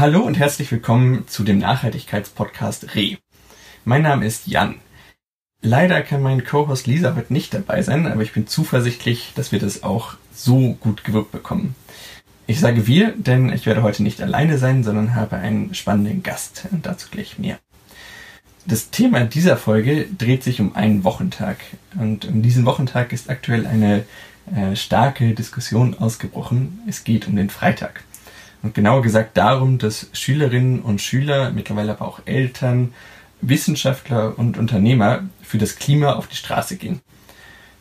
Hallo und herzlich willkommen zu dem Nachhaltigkeitspodcast Re. Mein Name ist Jan. Leider kann mein Co-Host Lisa heute nicht dabei sein, aber ich bin zuversichtlich, dass wir das auch so gut gewirkt bekommen. Ich sage wir, denn ich werde heute nicht alleine sein, sondern habe einen spannenden Gast und dazu gleich mehr. Das Thema dieser Folge dreht sich um einen Wochentag und um diesen Wochentag ist aktuell eine äh, starke Diskussion ausgebrochen. Es geht um den Freitag. Und genauer gesagt darum, dass Schülerinnen und Schüler, mittlerweile aber auch Eltern, Wissenschaftler und Unternehmer für das Klima auf die Straße gehen.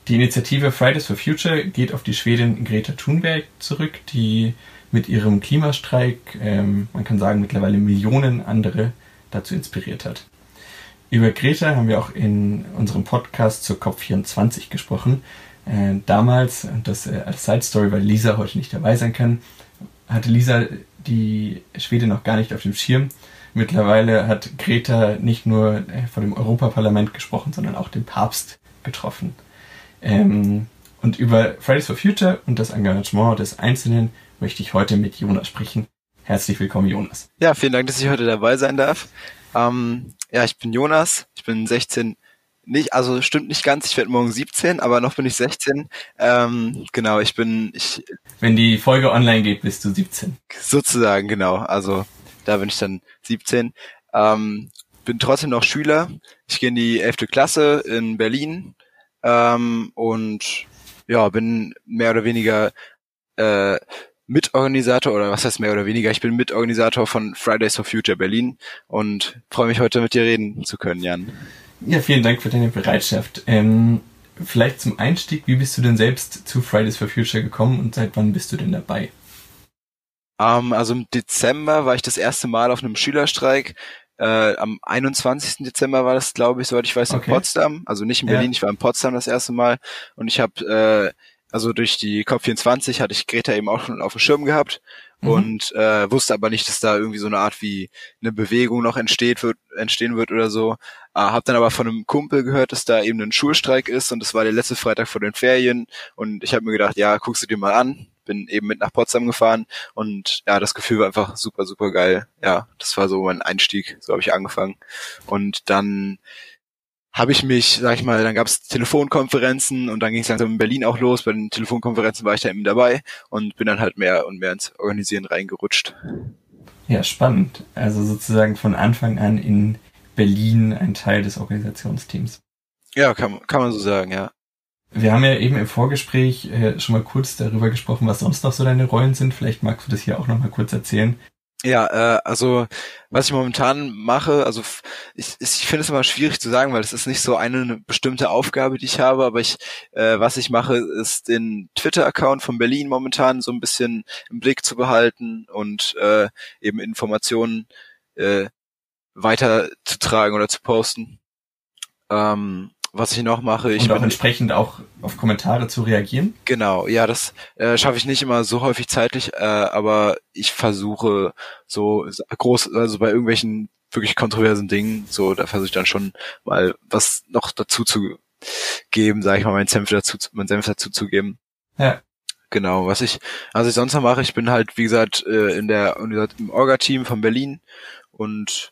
Die Initiative Fridays for Future geht auf die Schwedin Greta Thunberg zurück, die mit ihrem Klimastreik, ähm, man kann sagen, mittlerweile Millionen andere dazu inspiriert hat. Über Greta haben wir auch in unserem Podcast zur COP24 gesprochen. Äh, damals, und das äh, als Side Story, weil Lisa heute nicht dabei sein kann, hatte Lisa die Schwede noch gar nicht auf dem Schirm. Mittlerweile hat Greta nicht nur äh, vor dem Europaparlament gesprochen, sondern auch den Papst getroffen. Ähm, und über Fridays for Future und das Engagement des Einzelnen möchte ich heute mit Jonas sprechen. Herzlich willkommen, Jonas. Ja, vielen Dank, dass ich heute dabei sein darf. Ähm, ja, ich bin Jonas, ich bin 16 nicht, also stimmt nicht ganz, ich werde morgen 17, aber noch bin ich 16. Ähm, genau, ich bin ich. Wenn die Folge online geht, bist du 17. Sozusagen, genau. Also da bin ich dann 17. Ähm, bin trotzdem noch Schüler. Ich gehe in die 11. Klasse in Berlin ähm, und ja, bin mehr oder weniger äh, Mitorganisator oder was heißt mehr oder weniger, ich bin Mitorganisator von Fridays for Future Berlin und freue mich heute mit dir reden zu können, Jan. Ja, vielen Dank für deine Bereitschaft. Ähm, vielleicht zum Einstieg, wie bist du denn selbst zu Fridays for Future gekommen und seit wann bist du denn dabei? Um, ähm, also im Dezember war ich das erste Mal auf einem Schülerstreik. Äh, am 21. Dezember war das, glaube ich, soweit ich weiß, in okay. Potsdam. Also nicht in Berlin, ja. ich war in Potsdam das erste Mal. Und ich habe, äh, also durch die COP24 hatte ich Greta eben auch schon auf dem Schirm gehabt mhm. und äh, wusste aber nicht, dass da irgendwie so eine Art wie eine Bewegung noch entsteht wird, entstehen wird oder so. Äh, hab dann aber von einem Kumpel gehört, dass da eben ein Schulstreik ist und das war der letzte Freitag vor den Ferien und ich habe mir gedacht, ja, guckst du dir mal an. Bin eben mit nach Potsdam gefahren und ja, das Gefühl war einfach super, super geil. Ja, das war so mein Einstieg, so habe ich angefangen. Und dann habe ich mich, sag ich mal, dann gab es Telefonkonferenzen und dann ging es langsam in Berlin auch los. Bei den Telefonkonferenzen war ich da eben dabei und bin dann halt mehr und mehr ins Organisieren reingerutscht. Ja, spannend. Also sozusagen von Anfang an in Berlin ein Teil des Organisationsteams. Ja, kann, kann man so sagen, ja. Wir haben ja eben im Vorgespräch äh, schon mal kurz darüber gesprochen, was sonst noch so deine Rollen sind. Vielleicht magst du das hier auch noch mal kurz erzählen. Ja, äh, also was ich momentan mache, also ich, ich finde es immer schwierig zu sagen, weil es ist nicht so eine bestimmte Aufgabe, die ich habe, aber ich, äh, was ich mache, ist den Twitter-Account von Berlin momentan so ein bisschen im Blick zu behalten und äh, eben Informationen äh, weiterzutragen oder zu posten. Ähm, was ich noch mache. Ich und auch entsprechend auch auf Kommentare zu reagieren. Genau, ja, das äh, schaffe ich nicht immer so häufig zeitlich, äh, aber ich versuche so groß, also bei irgendwelchen wirklich kontroversen Dingen, so da versuche ich dann schon mal was noch dazu zu geben, sage ich mal, meinen Senf dazu, meinen Senf dazu zu geben. Ja. Genau, was ich, also ich sonst noch mache, ich bin halt, wie gesagt, äh, in der im Orga-Team von Berlin und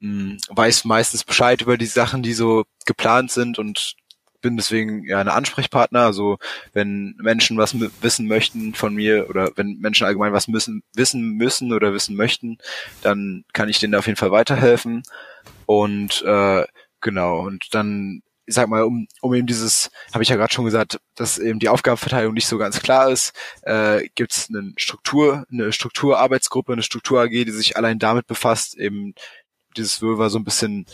mh, weiß meistens Bescheid über die Sachen, die so geplant sind und bin deswegen ja eine Ansprechpartner. Also wenn Menschen was wissen möchten von mir oder wenn Menschen allgemein was müssen, wissen müssen oder wissen möchten, dann kann ich denen auf jeden Fall weiterhelfen. Und äh, genau, und dann, ich sag mal, um, um eben dieses, habe ich ja gerade schon gesagt, dass eben die Aufgabenverteilung nicht so ganz klar ist, äh, gibt es eine Struktur, eine Strukturarbeitsgruppe, eine Struktur AG, die sich allein damit befasst, eben dieses Wirrwarr so ein bisschen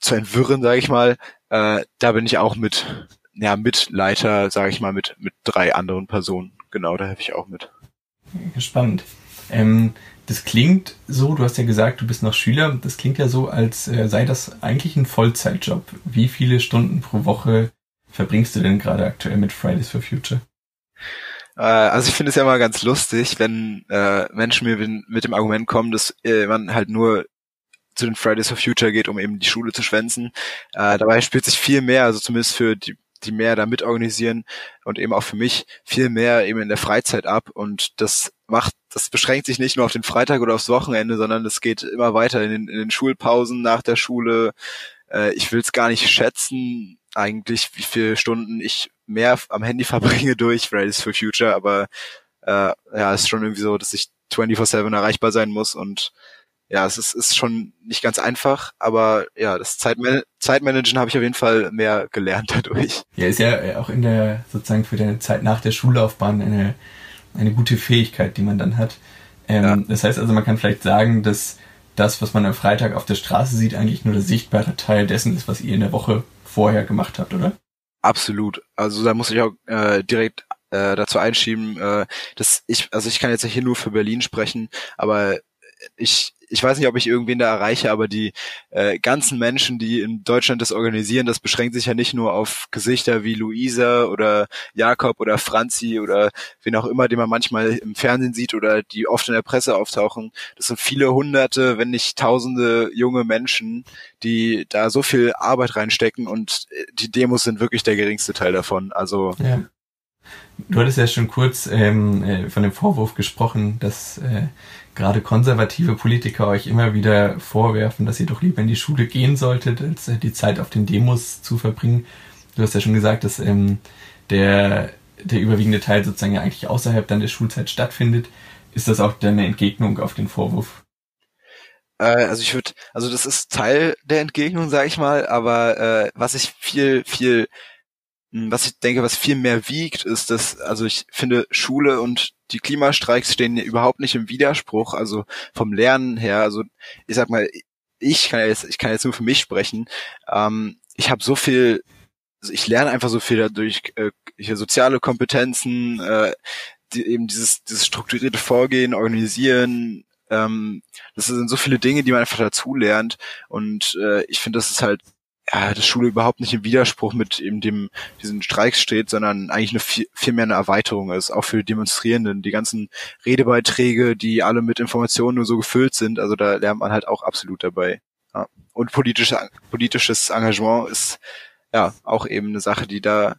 zu entwirren, sage ich mal. Äh, da bin ich auch mit, ja, Mitleiter, sage ich mal, mit, mit drei anderen Personen. Genau, da helfe ich auch mit. Spannend. Ähm, das klingt so, du hast ja gesagt, du bist noch Schüler, das klingt ja so, als äh, sei das eigentlich ein Vollzeitjob. Wie viele Stunden pro Woche verbringst du denn gerade aktuell mit Fridays for Future? Äh, also ich finde es ja mal ganz lustig, wenn äh, Menschen mir mit dem Argument kommen, dass äh, man halt nur zu den Fridays for Future geht, um eben die Schule zu schwänzen. Äh, dabei spielt sich viel mehr, also zumindest für die die mehr da mitorganisieren und eben auch für mich viel mehr eben in der Freizeit ab und das macht, das beschränkt sich nicht nur auf den Freitag oder aufs Wochenende, sondern das geht immer weiter in den, in den Schulpausen nach der Schule. Äh, ich will es gar nicht schätzen, eigentlich, wie viele Stunden ich mehr am Handy verbringe durch Fridays for Future, aber äh, ja, ist schon irgendwie so, dass ich 24-7 erreichbar sein muss und ja, es ist, ist schon nicht ganz einfach, aber ja, das Zeitman Zeitmanagen habe ich auf jeden Fall mehr gelernt dadurch. Ja, ist ja auch in der, sozusagen für deine Zeit nach der Schullaufbahn eine, eine gute Fähigkeit, die man dann hat. Ähm, ja. Das heißt also, man kann vielleicht sagen, dass das, was man am Freitag auf der Straße sieht, eigentlich nur der sichtbare Teil dessen ist, was ihr in der Woche vorher gemacht habt, oder? Absolut. Also da muss ich auch äh, direkt äh, dazu einschieben, äh, dass ich, also ich kann jetzt hier nur für Berlin sprechen, aber ich, ich weiß nicht, ob ich irgendwen da erreiche, aber die äh, ganzen Menschen, die in Deutschland das organisieren, das beschränkt sich ja nicht nur auf Gesichter wie Luisa oder Jakob oder Franzi oder wen auch immer, den man manchmal im Fernsehen sieht oder die oft in der Presse auftauchen. Das sind viele hunderte, wenn nicht tausende junge Menschen, die da so viel Arbeit reinstecken und äh, die Demos sind wirklich der geringste Teil davon. Also ja. Du hattest ja schon kurz ähm, äh, von dem Vorwurf gesprochen, dass äh, gerade konservative Politiker euch immer wieder vorwerfen, dass ihr doch lieber in die Schule gehen solltet, als äh, die Zeit auf den Demos zu verbringen. Du hast ja schon gesagt, dass ähm, der, der überwiegende Teil sozusagen ja eigentlich außerhalb dann der Schulzeit stattfindet. Ist das auch deine Entgegnung auf den Vorwurf? Äh, also ich würde, also das ist Teil der Entgegnung, sage ich mal, aber äh, was ich viel, viel was ich denke, was viel mehr wiegt, ist, dass, also ich finde, Schule und die Klimastreiks stehen überhaupt nicht im Widerspruch, also vom Lernen her, also ich sag mal, ich kann jetzt, ich kann jetzt nur für mich sprechen, ähm, ich habe so viel, also ich lerne einfach so viel dadurch, äh, hier soziale Kompetenzen, äh, die, eben dieses, dieses strukturierte Vorgehen, organisieren, ähm, das sind so viele Dinge, die man einfach dazu lernt. Und äh, ich finde, das ist halt ja, das Schule überhaupt nicht im Widerspruch mit eben dem, diesen Streiks steht, sondern eigentlich eine viel, viel mehr eine Erweiterung ist, auch für Demonstrierenden. Die ganzen Redebeiträge, die alle mit Informationen nur so gefüllt sind, also da lernt man halt auch absolut dabei. Ja. Und politische, politisches Engagement ist ja auch eben eine Sache, die da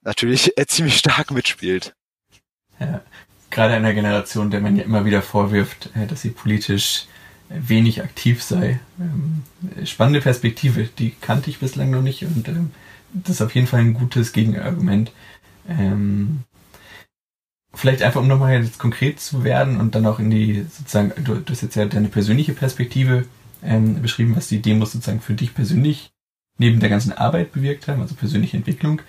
natürlich ziemlich stark mitspielt. Ja, gerade einer Generation, der man ja immer wieder vorwirft, äh, dass sie politisch wenig aktiv sei. Ähm, spannende Perspektive, die kannte ich bislang noch nicht und ähm, das ist auf jeden Fall ein gutes Gegenargument. Ähm, vielleicht einfach, um nochmal jetzt konkret zu werden und dann auch in die, sozusagen, du, du hast jetzt ja deine persönliche Perspektive ähm, beschrieben, was die Demos sozusagen für dich persönlich neben der ganzen Arbeit bewirkt haben, also persönliche Entwicklung.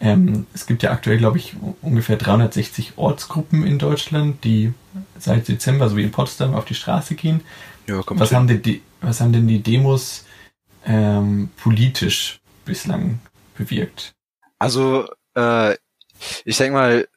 Ähm, es gibt ja aktuell, glaube ich, ungefähr 360 Ortsgruppen in Deutschland, die seit Dezember, so wie in Potsdam, auf die Straße gehen. Ja, was, hin. haben denn die, was haben denn die Demos ähm, politisch bislang bewirkt? Also, äh, ich denke mal,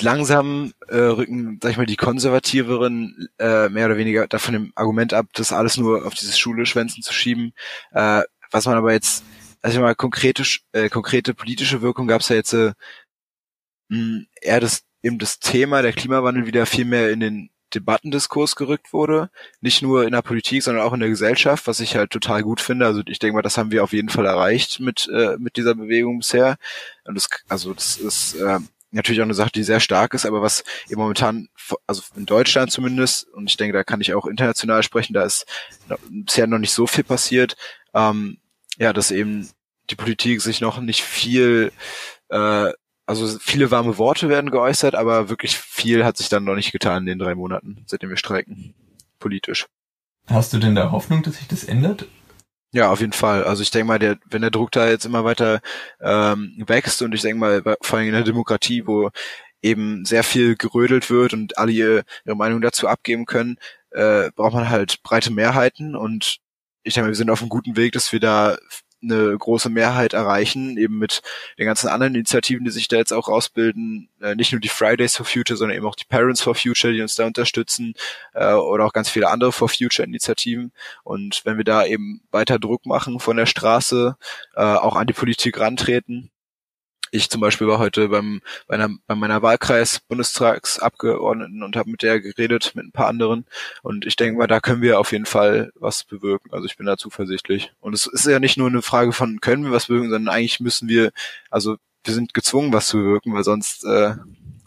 langsam äh, rücken, sag ich mal, die konservativeren äh, mehr oder weniger davon dem Argument ab, das alles nur auf dieses Schule-Schwänzen zu schieben. Äh, was man aber jetzt, also mal konkrete, äh, konkrete politische Wirkung gab es ja jetzt äh, mh, eher das eben das Thema der Klimawandel wieder viel mehr in den Debattendiskurs gerückt wurde. Nicht nur in der Politik, sondern auch in der Gesellschaft, was ich halt total gut finde. Also ich denke mal, das haben wir auf jeden Fall erreicht mit, äh, mit dieser Bewegung bisher. Und das, also das ist äh, natürlich auch eine Sache, die sehr stark ist, aber was eben momentan, also in Deutschland zumindest, und ich denke, da kann ich auch international sprechen, da ist bisher noch nicht so viel passiert, ähm, ja, dass eben die Politik sich noch nicht viel äh, also viele warme Worte werden geäußert, aber wirklich viel hat sich dann noch nicht getan in den drei Monaten, seitdem wir streiken, politisch. Hast du denn da Hoffnung, dass sich das ändert? Ja, auf jeden Fall. Also ich denke mal, der, wenn der Druck da jetzt immer weiter ähm, wächst und ich denke mal, vor allem in der Demokratie, wo eben sehr viel gerödelt wird und alle ihre, ihre Meinung dazu abgeben können, äh, braucht man halt breite Mehrheiten und ich denke mal, wir sind auf einem guten Weg, dass wir da eine große Mehrheit erreichen, eben mit den ganzen anderen Initiativen, die sich da jetzt auch rausbilden, äh, nicht nur die Fridays for Future, sondern eben auch die Parents for Future, die uns da unterstützen, äh, oder auch ganz viele andere for Future Initiativen. Und wenn wir da eben weiter Druck machen von der Straße, äh, auch an die Politik rantreten, ich zum Beispiel war heute beim, bei, einer, bei meiner Wahlkreis Bundestagsabgeordneten und habe mit der geredet, mit ein paar anderen. Und ich denke mal, da können wir auf jeden Fall was bewirken. Also ich bin da zuversichtlich. Und es ist ja nicht nur eine Frage von, können wir was bewirken, sondern eigentlich müssen wir, also wir sind gezwungen, was zu bewirken, weil sonst äh,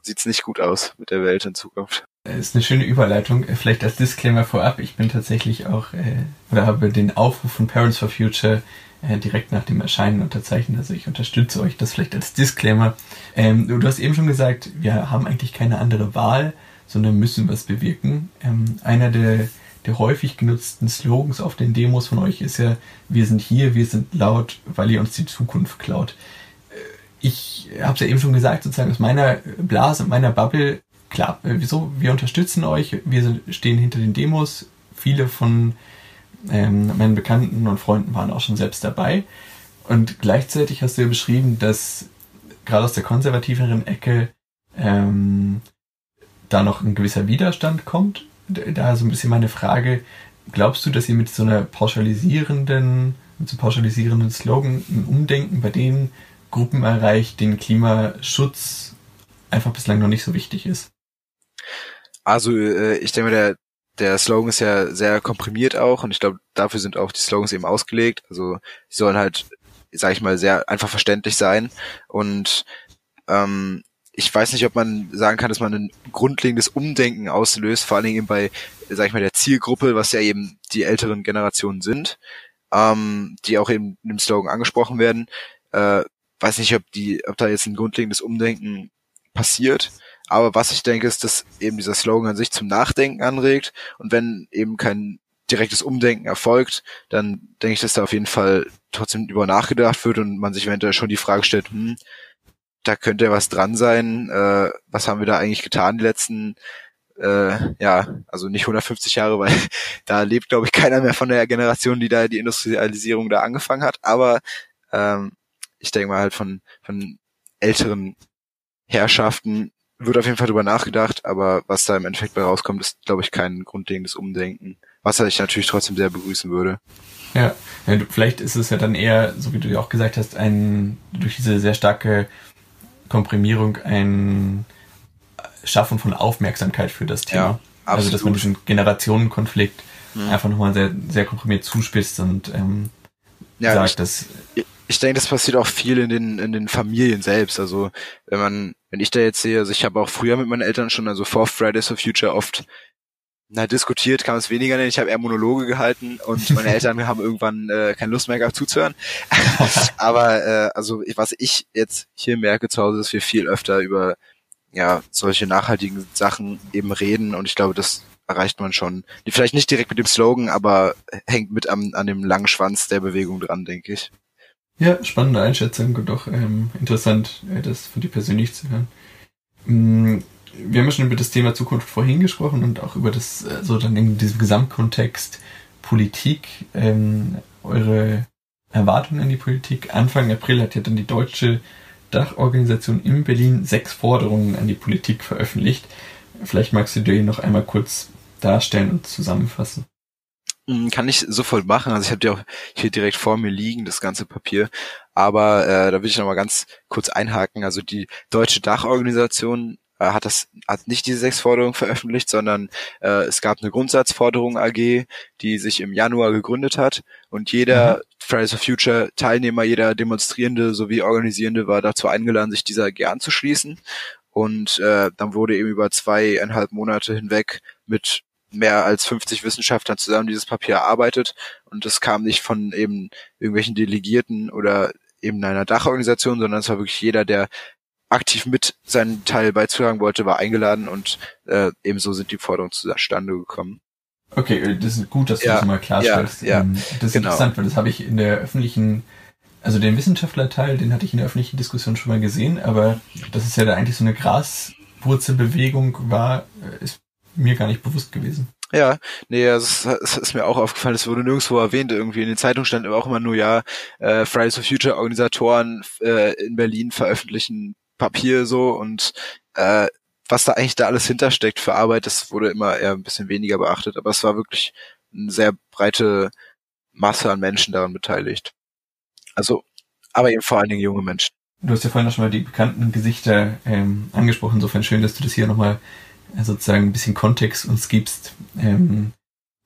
sieht's nicht gut aus mit der Welt in Zukunft. Das ist eine schöne Überleitung. Vielleicht als Disclaimer vorab. Ich bin tatsächlich auch, äh, oder habe den Aufruf von Parents for Future äh, direkt nach dem Erscheinen unterzeichnen. Also ich unterstütze euch das vielleicht als Disclaimer. Ähm, du hast eben schon gesagt, wir haben eigentlich keine andere Wahl, sondern müssen was bewirken. Ähm, einer der, der häufig genutzten Slogans auf den Demos von euch ist ja, wir sind hier, wir sind laut, weil ihr uns die Zukunft klaut. Äh, ich habe es ja eben schon gesagt, sozusagen aus meiner Blase, meiner Bubble, klar, äh, wieso, wir unterstützen euch, wir stehen hinter den Demos, viele von ähm, meinen Bekannten und Freunden waren auch schon selbst dabei. Und gleichzeitig hast du ja beschrieben, dass gerade aus der konservativeren Ecke ähm, da noch ein gewisser Widerstand kommt. Da so ein bisschen meine Frage, glaubst du, dass ihr mit so einer pauschalisierenden, mit so pauschalisierenden Slogan ein Umdenken bei den Gruppen erreicht, denen Klimaschutz einfach bislang noch nicht so wichtig ist? Also äh, ich denke, der, der Slogan ist ja sehr komprimiert auch und ich glaube, dafür sind auch die Slogans eben ausgelegt. Also die sollen halt, sag ich mal, sehr einfach verständlich sein. Und ähm, ich weiß nicht, ob man sagen kann, dass man ein grundlegendes Umdenken auslöst, vor allen Dingen eben bei, sag ich mal, der Zielgruppe, was ja eben die älteren Generationen sind, ähm, die auch eben im Slogan angesprochen werden. Äh, weiß nicht, ob die, ob da jetzt ein grundlegendes Umdenken passiert. Aber was ich denke, ist, dass eben dieser Slogan an sich zum Nachdenken anregt. Und wenn eben kein direktes Umdenken erfolgt, dann denke ich, dass da auf jeden Fall trotzdem über nachgedacht wird und man sich eventuell schon die Frage stellt, hm, da könnte ja was dran sein. Äh, was haben wir da eigentlich getan die letzten, äh, ja, also nicht 150 Jahre, weil da lebt, glaube ich, keiner mehr von der Generation, die da die Industrialisierung da angefangen hat. Aber ähm, ich denke mal halt von, von älteren Herrschaften wird auf jeden Fall drüber nachgedacht, aber was da im Endeffekt bei rauskommt, ist, glaube ich, kein grundlegendes Umdenken. Was ich natürlich trotzdem sehr begrüßen würde. Ja, ja vielleicht ist es ja dann eher, so wie du ja auch gesagt hast, ein durch diese sehr starke Komprimierung ein Schaffen von Aufmerksamkeit für das Thema. Ja, also dass man diesen Generationenkonflikt mhm. einfach nochmal sehr, sehr komprimiert zuspitzt und ähm, ja, sagt, ich, dass ich denke, das passiert auch viel in den, in den Familien selbst. Also wenn man, wenn ich da jetzt sehe, also ich habe auch früher mit meinen Eltern schon, also vor Fridays for Future oft na, diskutiert man es weniger nennen. Ich habe eher Monologe gehalten und meine Eltern haben irgendwann äh, keine Lust mehr gehabt zuzuhören. Aber äh, also was ich jetzt hier merke zu Hause, dass wir viel öfter über ja solche nachhaltigen Sachen eben reden und ich glaube, das erreicht man schon. Vielleicht nicht direkt mit dem Slogan, aber hängt mit am, an dem langen Schwanz der Bewegung dran, denke ich. Ja, spannende Einschätzung und auch ähm, interessant, äh, das von dir persönlich zu hören. Mm, wir haben ja schon über das Thema Zukunft vorhin gesprochen und auch über das, so also dann in diesem Gesamtkontext Politik, ähm, eure Erwartungen an die Politik. Anfang April hat ja dann die deutsche Dachorganisation in Berlin sechs Forderungen an die Politik veröffentlicht. Vielleicht magst du dir noch einmal kurz darstellen und zusammenfassen. Hm, kann ich sofort machen. Also ich habe die auch hier direkt vor mir liegen, das ganze Papier. Aber äh, da will ich noch mal ganz kurz einhaken. Also die Deutsche Dachorganisation äh, hat das hat nicht diese sechs Forderungen veröffentlicht, sondern äh, es gab eine Grundsatzforderung AG, die sich im Januar gegründet hat und jeder mhm. Fridays for Future Teilnehmer, jeder Demonstrierende sowie Organisierende war dazu eingeladen, sich dieser AG anzuschließen. Und äh, dann wurde eben über zweieinhalb Monate hinweg mit mehr als 50 Wissenschaftlern zusammen dieses Papier erarbeitet und das kam nicht von eben irgendwelchen Delegierten oder eben einer Dachorganisation, sondern es war wirklich jeder, der aktiv mit seinen Teil beizutragen wollte, war eingeladen und äh, ebenso sind die Forderungen zustande gekommen. Okay, äh, das ist gut, dass du ja, das mal klarstellst. Ja, ja, ähm, das ist genau. interessant, weil das habe ich in der öffentlichen, also den Wissenschaftlerteil, den hatte ich in der öffentlichen Diskussion schon mal gesehen, aber dass es ja da eigentlich so eine Graswurzelbewegung war, äh, ist mir gar nicht bewusst gewesen. Ja, nee, es ist, ist, mir auch aufgefallen, es wurde nirgendwo erwähnt, irgendwie in den Zeitungen stand aber auch immer nur, ja, äh, Fridays for Future Organisatoren äh, in Berlin veröffentlichen Papier so und äh, was da eigentlich da alles hintersteckt für Arbeit, das wurde immer eher ein bisschen weniger beachtet, aber es war wirklich eine sehr breite Masse an Menschen daran beteiligt. Also, aber eben vor allen Dingen junge Menschen. Du hast ja vorhin auch schon mal die bekannten Gesichter ähm, angesprochen. Insofern schön, dass du das hier nochmal sozusagen ein bisschen Kontext uns gibst, ähm,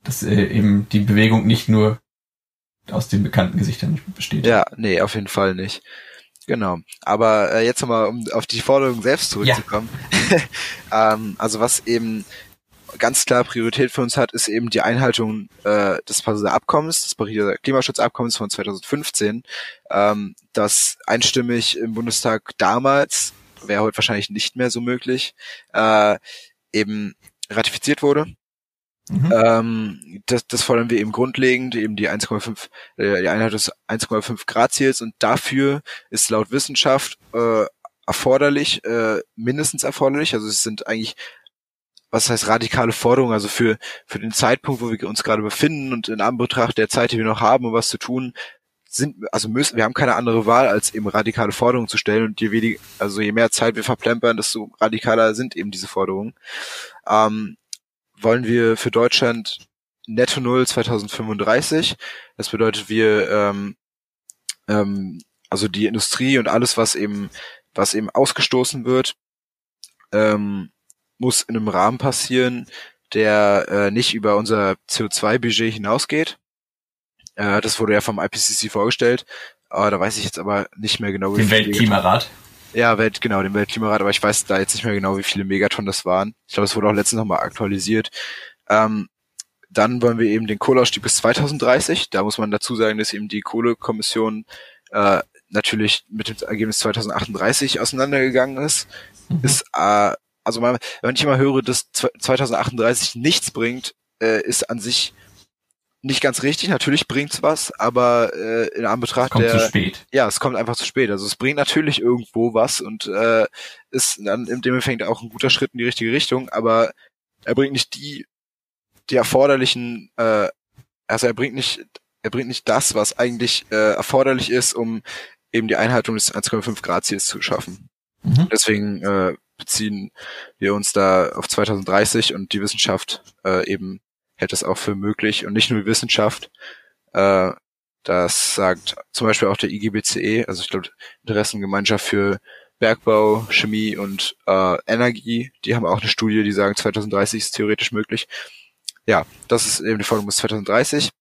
dass äh, eben die Bewegung nicht nur aus den bekannten Gesichtern besteht. Ja, nee, auf jeden Fall nicht. Genau. Aber äh, jetzt nochmal, um auf die Forderung selbst zurückzukommen. Ja. ähm, also was eben ganz klar Priorität für uns hat, ist eben die Einhaltung äh, des Pariser Abkommens, des Pariser Klimaschutzabkommens von 2015, ähm, das einstimmig im Bundestag damals, wäre heute wahrscheinlich nicht mehr so möglich, äh, eben ratifiziert wurde. Mhm. Ähm, das, das fordern wir eben grundlegend, eben die 1,5, äh, die Einheit des 1,5 Grad Ziels und dafür ist laut Wissenschaft äh, erforderlich, äh, mindestens erforderlich, also es sind eigentlich was heißt radikale Forderung, also für, für den Zeitpunkt, wo wir uns gerade befinden und in Anbetracht der Zeit, die wir noch haben, um was zu tun, sind, also müssen, wir haben keine andere Wahl, als eben radikale Forderungen zu stellen und je weniger, also je mehr Zeit wir verplempern, desto radikaler sind eben diese Forderungen. Ähm, wollen wir für Deutschland Netto Null 2035. Das bedeutet, wir, ähm, ähm, also die Industrie und alles, was eben, was eben ausgestoßen wird, ähm, muss in einem Rahmen passieren, der äh, nicht über unser CO2-Budget hinausgeht. Äh, das wurde ja vom IPCC vorgestellt. Uh, da weiß ich jetzt aber nicht mehr genau, wie Den Weltklimarat. Ja, Welt, genau, den Weltklimarat, aber ich weiß da jetzt nicht mehr genau, wie viele Megatonnen das waren. Ich glaube, es wurde auch letztens nochmal aktualisiert. Ähm, dann wollen wir eben den Kohleausstieg bis 2030. Da muss man dazu sagen, dass eben die Kohlekommission äh, natürlich mit dem Ergebnis 2038 auseinandergegangen ist. Mhm. Ist äh, also man, wenn ich immer höre, dass 2038 nichts bringt, äh, ist an sich nicht ganz richtig. Natürlich bringt's was, aber äh, in Anbetracht kommt der, zu spät. ja, es kommt einfach zu spät. Also es bringt natürlich irgendwo was und äh, ist dann im dem Effekt auch ein guter Schritt in die richtige Richtung, aber er bringt nicht die die erforderlichen, äh, also er bringt nicht er bringt nicht das, was eigentlich äh, erforderlich ist, um eben die Einhaltung des 1,5 Grad Ziels zu schaffen. Mhm. Deswegen äh, beziehen wir uns da auf 2030 und die Wissenschaft äh, eben hält es auch für möglich und nicht nur die Wissenschaft. Äh, das sagt zum Beispiel auch der IGBCE, also ich glaube Interessengemeinschaft für Bergbau, Chemie und äh, Energie. Die haben auch eine Studie, die sagen 2030 ist theoretisch möglich. Ja, das ist eben die Forderung bis 2030.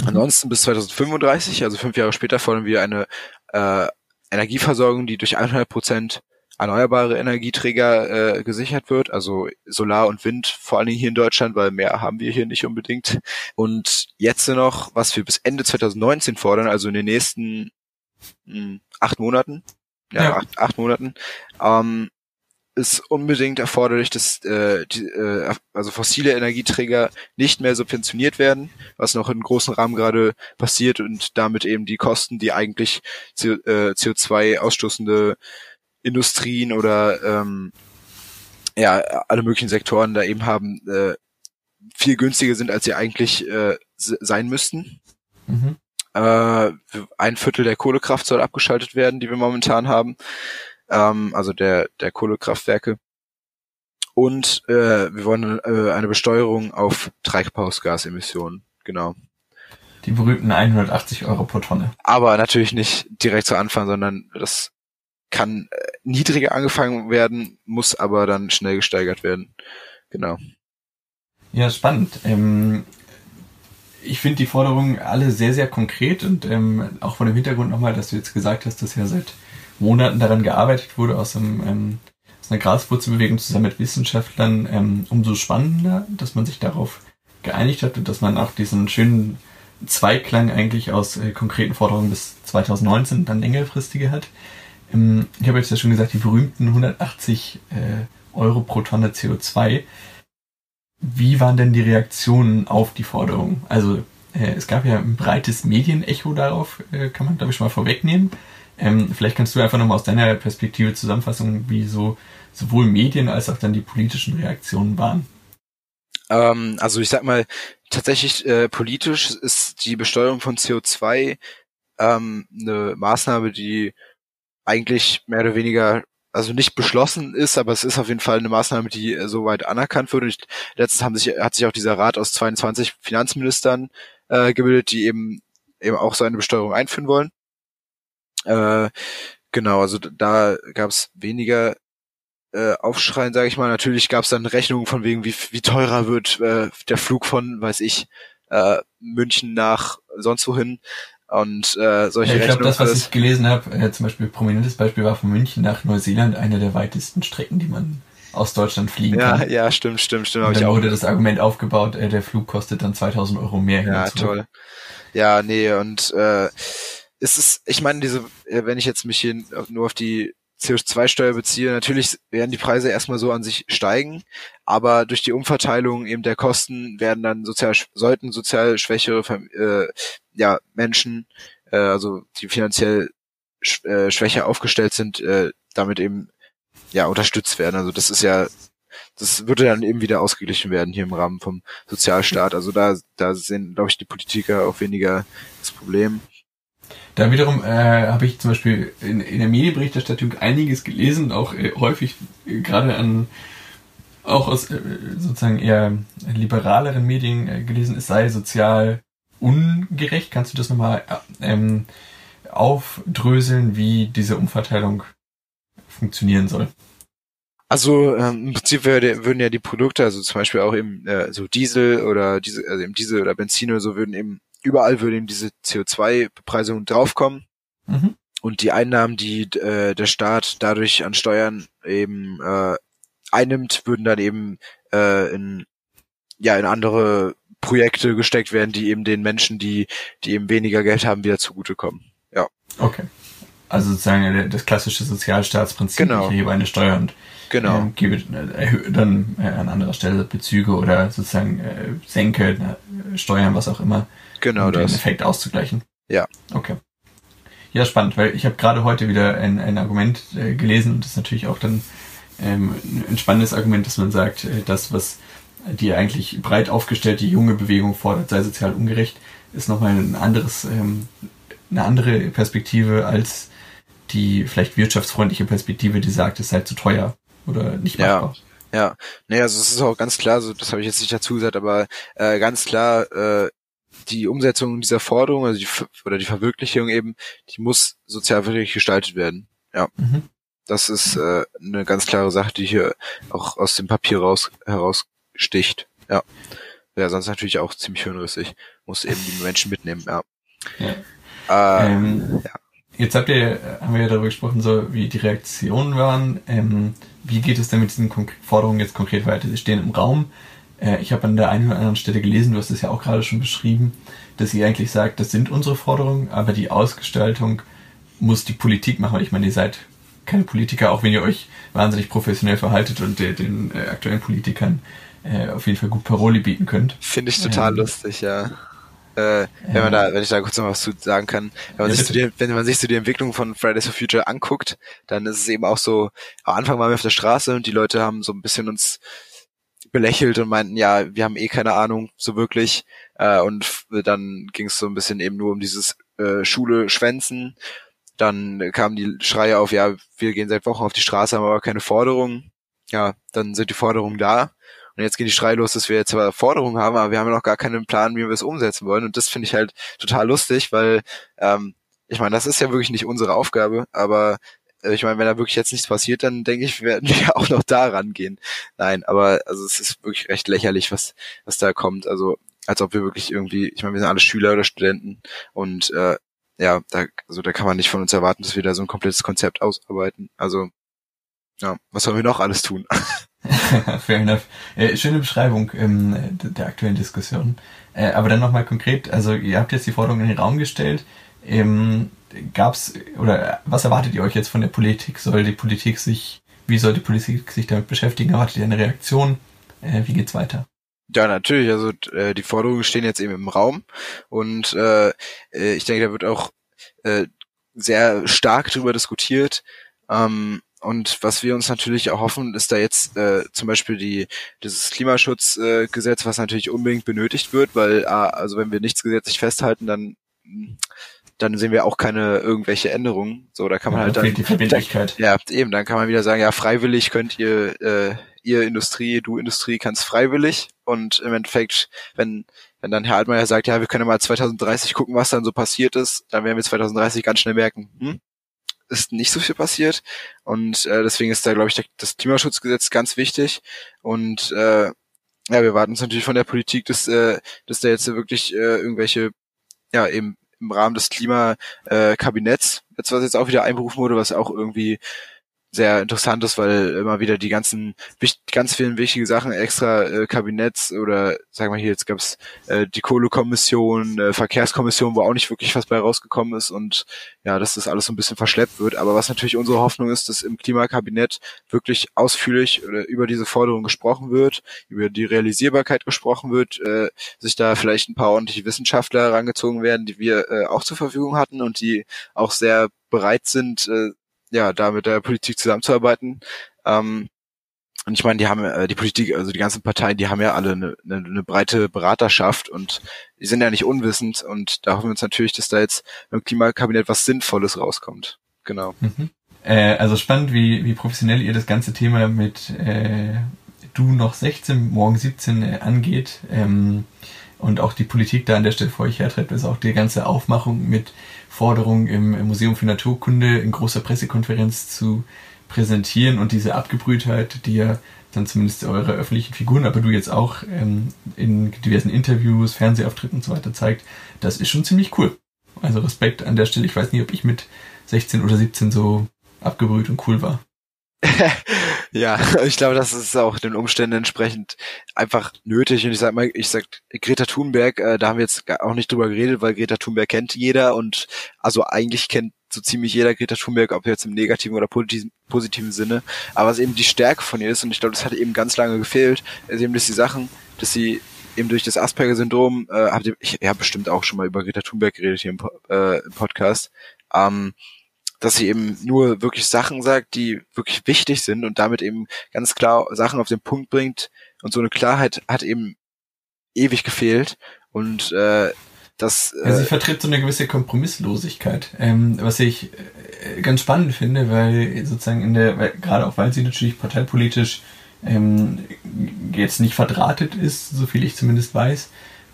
Mhm. Ansonsten bis 2035, also fünf Jahre später, fordern wir eine äh, Energieversorgung, die durch 100 Prozent erneuerbare Energieträger äh, gesichert wird, also Solar und Wind, vor allen Dingen hier in Deutschland, weil mehr haben wir hier nicht unbedingt. Und jetzt noch, was wir bis Ende 2019 fordern, also in den nächsten mh, hm, acht Monaten, ja, ja. Acht, acht Monaten, ähm, ist unbedingt erforderlich, dass äh, die, äh, also fossile Energieträger nicht mehr subventioniert werden, was noch in großen Rahmen gerade passiert und damit eben die Kosten, die eigentlich CO, äh, CO2 ausstoßende Industrien oder ähm, ja alle möglichen Sektoren da eben haben, äh, viel günstiger sind, als sie eigentlich äh, sein müssten. Mhm. Äh, ein Viertel der Kohlekraft soll abgeschaltet werden, die wir momentan haben, ähm, also der der Kohlekraftwerke. Und äh, wir wollen äh, eine Besteuerung auf Treibhausgasemissionen, genau. Die berühmten 180 Euro pro Tonne. Aber natürlich nicht direkt zu Anfang, sondern das kann äh, niedriger angefangen werden, muss aber dann schnell gesteigert werden. Genau. Ja, spannend. Ähm, ich finde die Forderungen alle sehr, sehr konkret und ähm, auch von dem Hintergrund nochmal, dass du jetzt gesagt hast, dass ja seit Monaten daran gearbeitet wurde, aus, einem, ähm, aus einer Graswurzelbewegung zusammen mit Wissenschaftlern, ähm, umso spannender, dass man sich darauf geeinigt hat und dass man auch diesen schönen Zweiklang eigentlich aus äh, konkreten Forderungen bis 2019 dann längerfristige hat. Ich habe jetzt ja schon gesagt, die berühmten 180 äh, Euro pro Tonne CO2. Wie waren denn die Reaktionen auf die Forderung? Also äh, es gab ja ein breites Medienecho darauf, äh, kann man glaube ich mal vorwegnehmen. Ähm, vielleicht kannst du einfach nochmal aus deiner Perspektive zusammenfassen, wie so sowohl Medien als auch dann die politischen Reaktionen waren. Ähm, also ich sag mal, tatsächlich äh, politisch ist die Besteuerung von CO2 ähm, eine Maßnahme, die eigentlich mehr oder weniger also nicht beschlossen ist, aber es ist auf jeden Fall eine Maßnahme, die äh, soweit anerkannt wird. Und letztens haben sich, hat sich auch dieser Rat aus 22 Finanzministern äh, gebildet, die eben eben auch so eine Besteuerung einführen wollen. Äh, Genau, also da gab es weniger äh, Aufschreien, sage ich mal. Natürlich gab es dann Rechnungen von wegen, wie, wie teurer wird äh, der Flug von, weiß ich, äh, München nach sonst wohin. Und äh, solche ja, ich glaube, das, was ich gelesen habe, äh, zum Beispiel prominentes Beispiel war von München nach Neuseeland eine der weitesten Strecken, die man aus Deutschland fliegen ja, kann. Ja, stimmt, stimmt, stimmt. Und dann wurde das Argument aufgebaut, äh, der Flug kostet dann 2000 Euro mehr. Ja, toll. Ja, nee, und äh, ist es, ich meine, diese, äh, wenn ich jetzt mich hier nur auf die CO2-Steuer beziehe, natürlich werden die Preise erstmal so an sich steigen, aber durch die Umverteilung eben der Kosten werden dann sozial sollten sozial schwächere äh, ja, Menschen, äh, also die finanziell sch äh, schwächer aufgestellt sind, äh, damit eben ja unterstützt werden. Also das ist ja das würde dann eben wieder ausgeglichen werden hier im Rahmen vom Sozialstaat. Also da, da sehen, glaube ich, die Politiker auch weniger das Problem. Da wiederum äh, habe ich zum Beispiel in, in der Medienberichterstattung einiges gelesen, auch äh, häufig äh, gerade an auch aus äh, sozusagen eher liberaleren Medien äh, gelesen, es sei sozial ungerecht. Kannst du das nochmal äh, ähm, aufdröseln, wie diese Umverteilung funktionieren soll? Also ähm, im Prinzip würde, würden ja die Produkte, also zum Beispiel auch eben äh, so Diesel oder diese, also eben Diesel oder Benzin oder so, würden eben überall würde eben diese CO2-Bepreisung draufkommen. Mhm. Und die Einnahmen, die äh, der Staat dadurch an Steuern eben äh, einnimmt, würden dann eben äh, in ja in andere Projekte gesteckt werden, die eben den Menschen, die die eben weniger Geld haben, wieder zugutekommen. Ja. Okay. Also sozusagen das klassische Sozialstaatsprinzip. Genau. Ich erhebe eine Steuer und genau. ähm, gebe äh, dann äh, an anderer Stelle Bezüge oder sozusagen äh, senke äh, Steuern, was auch immer. Genau um das. den Effekt auszugleichen. Ja. Okay. Ja, spannend, weil ich habe gerade heute wieder ein, ein Argument äh, gelesen und das ist natürlich auch dann ähm, ein spannendes Argument, dass man sagt, äh, das, was die eigentlich breit aufgestellte junge Bewegung fordert, sei sozial ungerecht, ist nochmal ein anderes, ähm, eine andere Perspektive als die vielleicht wirtschaftsfreundliche Perspektive, die sagt, es sei zu teuer oder nicht machbar. Ja, ja. Nee, also es ist auch ganz klar, so das habe ich jetzt nicht dazu gesagt, aber äh, ganz klar, äh, die Umsetzung dieser Forderung, also die, oder die Verwirklichung eben, die muss sozialwirtschaftlich gestaltet werden. Ja. Mhm. Das ist äh, eine ganz klare Sache, die hier auch aus dem Papier raus heraussticht. Ja. Ja, sonst natürlich auch ziemlich hirnrissig. Muss eben die Menschen mitnehmen, ja. ja. Äh, ähm, ja. Jetzt habt ihr, haben wir ja darüber gesprochen, so wie die Reaktionen waren. Ähm, wie geht es denn mit diesen Forderungen jetzt konkret weiter? Sie stehen im Raum. Äh, ich habe an der einen oder anderen Stelle gelesen, du hast es ja auch gerade schon beschrieben, dass ihr eigentlich sagt, das sind unsere Forderungen, aber die Ausgestaltung muss die Politik machen, ich meine, ihr seid keine Politiker, auch wenn ihr euch wahnsinnig professionell verhaltet und äh, den äh, aktuellen Politikern äh, auf jeden Fall gut Paroli bieten könnt. Finde ich total ähm, lustig, ja. Äh, wenn man da, wenn ich da kurz noch was zu sagen kann, wenn man, ja, sich, die, wenn man sich so die Entwicklung von Fridays for Future anguckt, dann ist es eben auch so, am Anfang waren wir auf der Straße und die Leute haben so ein bisschen uns belächelt und meinten, ja, wir haben eh keine Ahnung so wirklich. Äh, und dann ging es so ein bisschen eben nur um dieses äh, Schule schwänzen. Dann kamen die Schreie auf, ja, wir gehen seit Wochen auf die Straße, haben aber keine Forderungen. Ja, dann sind die Forderungen da. Und jetzt gehen die Schreie los, dass wir jetzt zwar Forderungen haben, aber wir haben ja noch gar keinen Plan, wie wir es umsetzen wollen. Und das finde ich halt total lustig, weil ähm, ich meine, das ist ja wirklich nicht unsere Aufgabe, aber ich meine, wenn da wirklich jetzt nichts passiert, dann denke ich, werden wir auch noch da rangehen. Nein, aber also es ist wirklich recht lächerlich, was, was da kommt. Also als ob wir wirklich irgendwie, ich meine, wir sind alle Schüler oder Studenten und äh, ja, da, also da kann man nicht von uns erwarten, dass wir da so ein komplettes Konzept ausarbeiten. Also ja, was sollen wir noch alles tun? Fair enough. Äh, schöne Beschreibung ähm, der aktuellen Diskussion. Äh, aber dann nochmal konkret, also ihr habt jetzt die Forderung in den Raum gestellt. Ähm, gab's oder was erwartet ihr euch jetzt von der Politik? Soll die Politik sich, wie soll die Politik sich damit beschäftigen? Erwartet ihr eine Reaktion? Äh, wie geht's weiter? Ja, natürlich. Also äh, die Forderungen stehen jetzt eben im Raum und äh, äh ich denke, da wird auch äh, sehr stark darüber diskutiert. Ähm, und was wir uns natürlich erhoffen, ist da jetzt äh, zum Beispiel die dieses Klimaschutzgesetz, äh, was natürlich unbedingt benötigt wird, weil äh, also wenn wir nichts gesetzlich festhalten, dann dann sehen wir auch keine irgendwelche Änderungen. So, da kann man ja, halt dann die Verbindlichkeit. Ja, eben, dann kann man wieder sagen, ja, freiwillig könnt ihr, äh, ihr Industrie, du Industrie kannst freiwillig und im Endeffekt, wenn wenn dann Herr Altmaier sagt, ja, wir können mal 2030 gucken, was dann so passiert ist, dann werden wir 2030 ganz schnell merken, hm, ist nicht so viel passiert. Und äh, deswegen ist da, glaube ich, das Klimaschutzgesetz ganz wichtig. Und äh, ja, wir warten uns natürlich von der Politik, dass, äh, dass da jetzt wirklich äh, irgendwelche, ja, eben im Rahmen des Klimakabinetts, jetzt was jetzt auch wieder einberufen wurde, was auch irgendwie sehr interessant ist, weil immer wieder die ganzen ganz vielen wichtige Sachen extra äh, Kabinetts oder sagen wir hier jetzt gab's äh, die Kohlekommission, äh, Verkehrskommission, wo auch nicht wirklich was bei rausgekommen ist und ja, dass das alles so ein bisschen verschleppt wird. Aber was natürlich unsere Hoffnung ist, dass im Klimakabinett wirklich ausführlich oder über diese Forderung gesprochen wird, über die Realisierbarkeit gesprochen wird, äh, sich da vielleicht ein paar ordentliche Wissenschaftler herangezogen werden, die wir äh, auch zur Verfügung hatten und die auch sehr bereit sind, äh, ja, da mit der Politik zusammenzuarbeiten. Ähm, und ich meine, die haben äh, die Politik, also die ganzen Parteien, die haben ja alle eine, eine, eine breite Beraterschaft und die sind ja nicht unwissend und da hoffen wir uns natürlich, dass da jetzt im Klimakabinett was Sinnvolles rauskommt. Genau. Mhm. Äh, also spannend, wie, wie professionell ihr das ganze Thema mit äh, du noch 16, morgen 17 äh, angeht. Ähm, und auch die Politik da an der Stelle vor euch hertreibt, ist auch die ganze Aufmachung mit Forderungen im Museum für Naturkunde in großer Pressekonferenz zu präsentieren und diese Abgebrühtheit, die ja dann zumindest eure öffentlichen Figuren, aber du jetzt auch ähm, in diversen Interviews, Fernsehauftritten und so weiter zeigt, das ist schon ziemlich cool. Also Respekt an der Stelle. Ich weiß nicht, ob ich mit 16 oder 17 so abgebrüht und cool war. ja, ich glaube, das ist auch den Umständen entsprechend einfach nötig. Und ich sag mal, ich sag Greta Thunberg, äh, da haben wir jetzt auch nicht drüber geredet, weil Greta Thunberg kennt jeder und also eigentlich kennt so ziemlich jeder Greta Thunberg, ob jetzt im negativen oder positiven, Sinne. Aber was eben die Stärke von ihr ist, und ich glaube, das hat eben ganz lange gefehlt, ist eben, dass die Sachen, dass sie eben durch das Asperger-Syndrom, äh, habt ihr, ich, habe bestimmt auch schon mal über Greta Thunberg geredet hier im, äh, im Podcast, ähm, dass sie eben nur wirklich Sachen sagt, die wirklich wichtig sind und damit eben ganz klar Sachen auf den Punkt bringt. Und so eine Klarheit hat eben ewig gefehlt. Und äh, das. Äh, also sie vertritt so eine gewisse Kompromisslosigkeit, ähm, was ich äh, ganz spannend finde, weil sozusagen in der, weil, gerade auch weil sie natürlich parteipolitisch ähm, jetzt nicht verdrahtet ist, so viel ich zumindest weiß,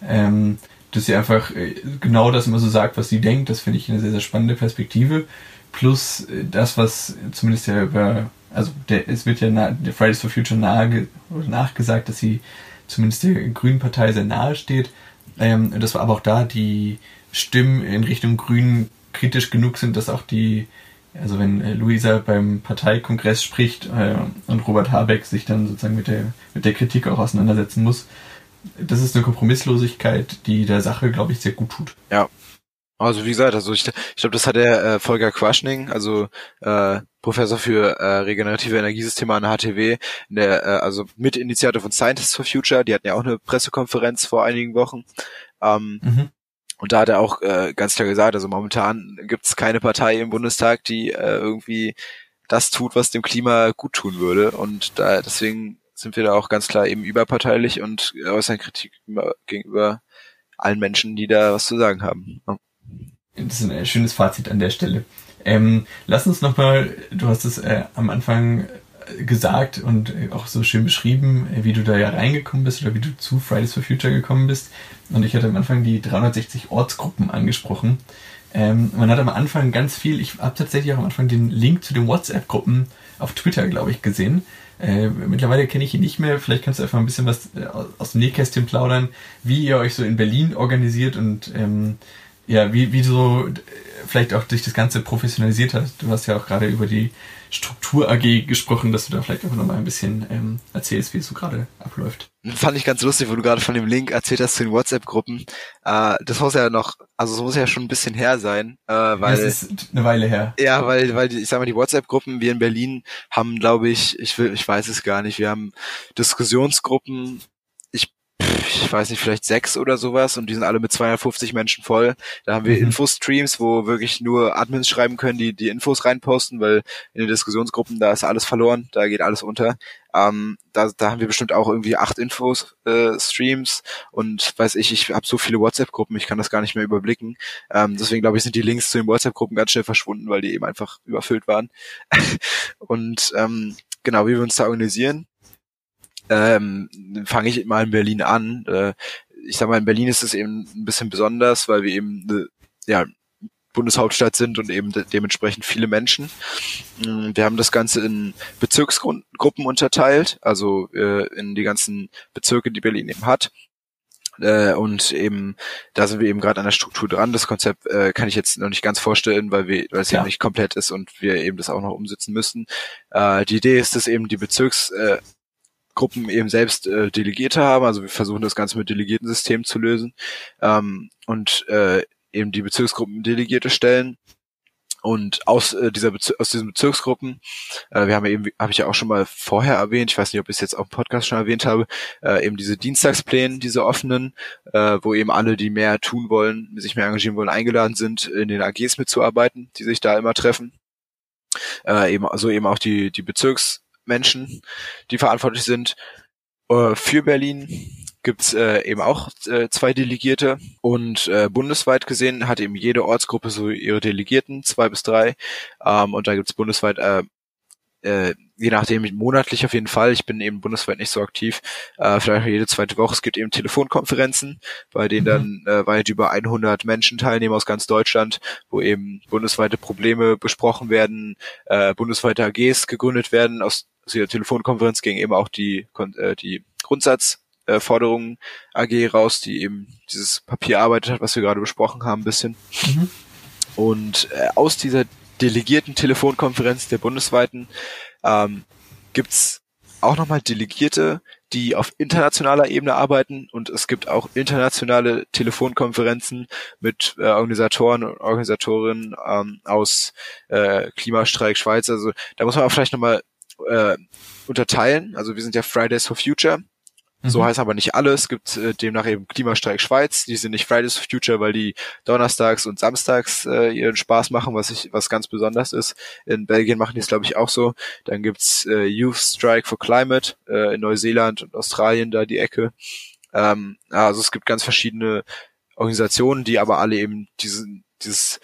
ähm, dass sie einfach äh, genau das immer so sagt, was sie denkt. Das finde ich eine sehr, sehr spannende Perspektive plus äh, das, was zumindest ja über, also der, es wird ja na, der Fridays for Future nahe, nachgesagt, dass sie zumindest der Grünen Partei sehr nahe steht. Ähm, war aber auch da die Stimmen in Richtung Grünen kritisch genug sind, dass auch die, also wenn äh, Luisa beim Parteikongress spricht äh, und Robert Habeck sich dann sozusagen mit der, mit der Kritik auch auseinandersetzen muss, das ist eine Kompromisslosigkeit, die der Sache, glaube ich, sehr gut tut. Ja, also wie gesagt, also ich, ich glaube, das hat der äh, Volker Quaschning, also äh, Professor für äh, regenerative Energiesysteme an der HTW, der, äh, also Mitinitiator von Scientists for Future, die hatten ja auch eine Pressekonferenz vor einigen Wochen. Ähm, mhm. Und da hat er auch äh, ganz klar gesagt, also momentan gibt es keine Partei im Bundestag, die äh, irgendwie das tut, was dem Klima gut tun würde. Und da deswegen sind wir da auch ganz klar eben überparteilich und äußern Kritik gegenüber allen Menschen, die da was zu sagen haben. Ja. Das ist ein schönes Fazit an der Stelle. Ähm, lass uns nochmal, du hast es äh, am Anfang äh, gesagt und äh, auch so schön beschrieben, äh, wie du da ja reingekommen bist oder wie du zu Fridays for Future gekommen bist. Und ich hatte am Anfang die 360 Ortsgruppen angesprochen. Ähm, man hat am Anfang ganz viel, ich habe tatsächlich auch am Anfang den Link zu den WhatsApp-Gruppen auf Twitter, glaube ich, gesehen. Äh, mittlerweile kenne ich ihn nicht mehr. Vielleicht kannst du einfach ein bisschen was aus dem Nähkästchen plaudern, wie ihr euch so in Berlin organisiert und ähm, ja, wie, wie so vielleicht auch durch das Ganze professionalisiert hast. Du hast ja auch gerade über die Struktur AG gesprochen, dass du da vielleicht auch nochmal ein bisschen ähm, erzählst, wie es so gerade abläuft. Fand ich ganz lustig, wo du gerade von dem Link erzählt hast zu den WhatsApp-Gruppen. Äh, das muss ja noch, also es muss ja schon ein bisschen her sein, äh, weil. Das ist eine Weile her. Ja, weil, weil ich sag mal, die WhatsApp-Gruppen, wir in Berlin haben, glaube ich, ich will, ich weiß es gar nicht, wir haben Diskussionsgruppen ich weiß nicht, vielleicht sechs oder sowas und die sind alle mit 250 Menschen voll. Da haben wir mhm. Infostreams, wo wirklich nur Admins schreiben können, die die Infos reinposten, weil in den Diskussionsgruppen, da ist alles verloren, da geht alles unter. Ähm, da, da haben wir bestimmt auch irgendwie acht Infos, äh, Streams und weiß ich, ich habe so viele WhatsApp-Gruppen, ich kann das gar nicht mehr überblicken. Ähm, deswegen glaube ich, sind die Links zu den WhatsApp-Gruppen ganz schnell verschwunden, weil die eben einfach überfüllt waren. und ähm, genau, wie wir uns da organisieren ähm, fange ich mal in Berlin an. Äh, ich sag mal, in Berlin ist es eben ein bisschen besonders, weil wir eben, äh, ja, Bundeshauptstadt sind und eben de dementsprechend viele Menschen. Mm, wir haben das Ganze in Bezirksgruppen unterteilt, also äh, in die ganzen Bezirke, die Berlin eben hat. Äh, und eben, da sind wir eben gerade an der Struktur dran. Das Konzept äh, kann ich jetzt noch nicht ganz vorstellen, weil wir, weil es ja. eben nicht komplett ist und wir eben das auch noch umsetzen müssen. Äh, die Idee ist, dass eben die Bezirks äh, Gruppen eben selbst äh, Delegierte haben. Also wir versuchen das Ganze mit Delegiertensystem zu lösen ähm, und äh, eben die Bezirksgruppen Delegierte stellen. Und aus äh, dieser Bezir aus diesen Bezirksgruppen, äh, wir haben ja eben, habe ich ja auch schon mal vorher erwähnt, ich weiß nicht, ob ich es jetzt auch im Podcast schon erwähnt habe, äh, eben diese Dienstagspläne, diese offenen, äh, wo eben alle, die mehr tun wollen, sich mehr engagieren wollen, eingeladen sind, in den AGs mitzuarbeiten, die sich da immer treffen. Äh, eben, also eben auch die, die Bezirksmenschen, die verantwortlich sind äh, für Berlin gibt's äh, eben auch äh, zwei Delegierte und äh, bundesweit gesehen hat eben jede Ortsgruppe so ihre Delegierten, zwei bis drei. Ähm, und da gibt's bundesweit äh, äh, je nachdem monatlich auf jeden Fall. Ich bin eben bundesweit nicht so aktiv. Äh, vielleicht jede zweite Woche. Es gibt eben Telefonkonferenzen, bei denen dann äh, weit über 100 Menschen teilnehmen aus ganz Deutschland, wo eben bundesweite Probleme besprochen werden, äh, bundesweite AGs gegründet werden. Aus, aus der Telefonkonferenz ging eben auch die äh, die Grundsatz äh, AG raus, die eben dieses Papier arbeitet hat, was wir gerade besprochen haben, ein bisschen. Mhm. Und äh, aus dieser delegierten Telefonkonferenz der bundesweiten ähm, gibt's auch nochmal Delegierte, die auf internationaler Ebene arbeiten und es gibt auch internationale Telefonkonferenzen mit äh, Organisatoren und Organisatorinnen ähm, aus äh, Klimastreik Schweiz. Also da muss man auch vielleicht nochmal äh, unterteilen. Also wir sind ja Fridays for Future so mhm. heißt aber nicht alles. Es gibt äh, demnach eben Klimastreik Schweiz. Die sind nicht Fridays for Future, weil die donnerstags und samstags äh, ihren Spaß machen, was ich, was ganz besonders ist. In Belgien machen die es, glaube ich, auch so. Dann gibt's äh, Youth Strike for Climate äh, in Neuseeland und Australien, da die Ecke. Ähm, also es gibt ganz verschiedene Organisationen, die aber alle eben diesen, dieses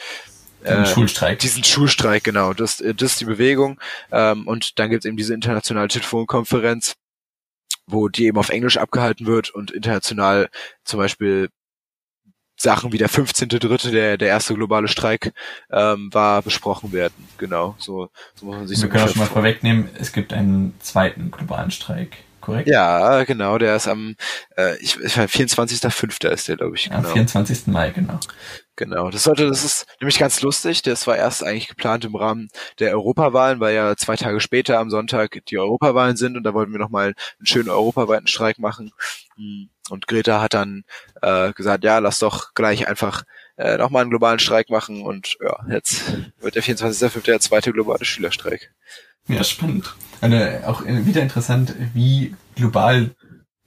äh, Schulstreik. Diesen Schulstreik, genau. Das, äh, das ist die Bewegung. Ähm, und dann gibt's eben diese internationale Telefonkonferenz, wo die eben auf Englisch abgehalten wird und international zum Beispiel Sachen wie der 15.3., der, der erste globale Streik ähm, war, besprochen werden. Genau, so, so muss man sich Wir so können auch schon mal vorwegnehmen, es gibt einen zweiten globalen Streik, korrekt? Ja, genau, der ist am äh, ich, 24.5. ist der, glaube ich. Genau. Am 24. Mai, genau. Genau, das sollte, das ist nämlich ganz lustig. Das war erst eigentlich geplant im Rahmen der Europawahlen, weil ja zwei Tage später am Sonntag die Europawahlen sind und da wollten wir nochmal einen schönen europaweiten Streik machen. Hm. Und Greta hat dann äh, gesagt, ja, lass doch gleich einfach äh, nochmal einen globalen Streik machen und ja, jetzt wird der 24.05. der zweite globale Schülerstreik. Ja, spannend. Eine, auch wieder interessant, wie global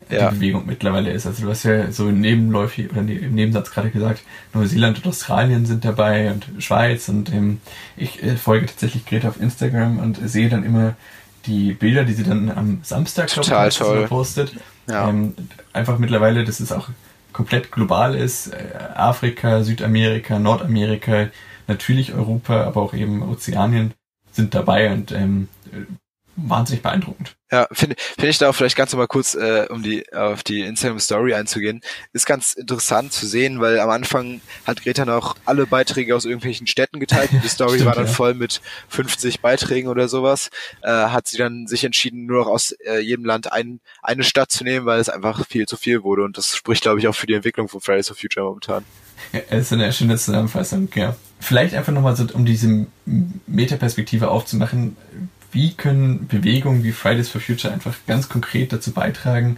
ja. die Bewegung mittlerweile ist. Also du hast ja so nebenläufig oder im Nebensatz gerade gesagt, Neuseeland und Australien sind dabei und Schweiz und ähm, ich äh, folge tatsächlich Greta auf Instagram und sehe dann immer die Bilder, die sie dann am Samstag Total ich, toll. postet. Ja. Ähm, einfach mittlerweile, dass es auch komplett global ist. Äh, Afrika, Südamerika, Nordamerika, natürlich Europa, aber auch eben Ozeanien sind dabei und ähm, wahnsinnig beeindruckend. Ja, finde find ich da auch vielleicht ganz mal kurz, äh, um die auf die Instagram Story einzugehen, ist ganz interessant zu sehen, weil am Anfang hat Greta noch alle Beiträge aus irgendwelchen Städten geteilt. Die Story Stimmt, war dann ja. voll mit 50 Beiträgen oder sowas. Äh, hat sie dann sich entschieden, nur noch aus äh, jedem Land ein, eine Stadt zu nehmen, weil es einfach viel zu viel wurde. Und das spricht, glaube ich, auch für die Entwicklung von Fridays for Future momentan. Ja, ist eine schöne Zusammenfassung, ja. Vielleicht einfach nochmal so, um diese Metaperspektive aufzumachen wie können Bewegungen wie Fridays for Future einfach ganz konkret dazu beitragen,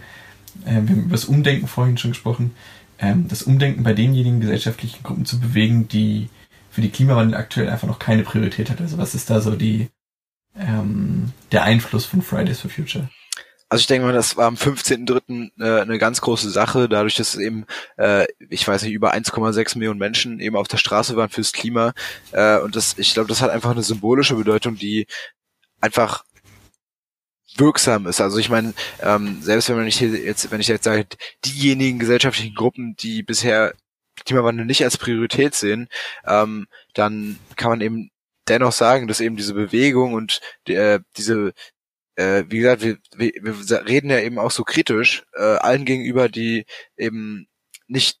äh, wir haben über das Umdenken vorhin schon gesprochen, äh, das Umdenken bei denjenigen gesellschaftlichen Gruppen zu bewegen, die für die Klimawandel aktuell einfach noch keine Priorität hat. Also was ist da so die ähm, der Einfluss von Fridays for Future? Also ich denke mal, das war am 15.3. Äh, eine ganz große Sache, dadurch, dass eben, äh, ich weiß nicht, über 1,6 Millionen Menschen eben auf der Straße waren fürs Klima. Äh, und das, ich glaube, das hat einfach eine symbolische Bedeutung, die einfach wirksam ist. Also ich meine, ähm, selbst wenn man nicht jetzt, wenn ich jetzt sage, diejenigen gesellschaftlichen Gruppen, die bisher Klimawandel nicht als Priorität sehen, ähm, dann kann man eben dennoch sagen, dass eben diese Bewegung und äh, diese, äh, wie gesagt, wir, wir, wir reden ja eben auch so kritisch äh, allen gegenüber, die eben nicht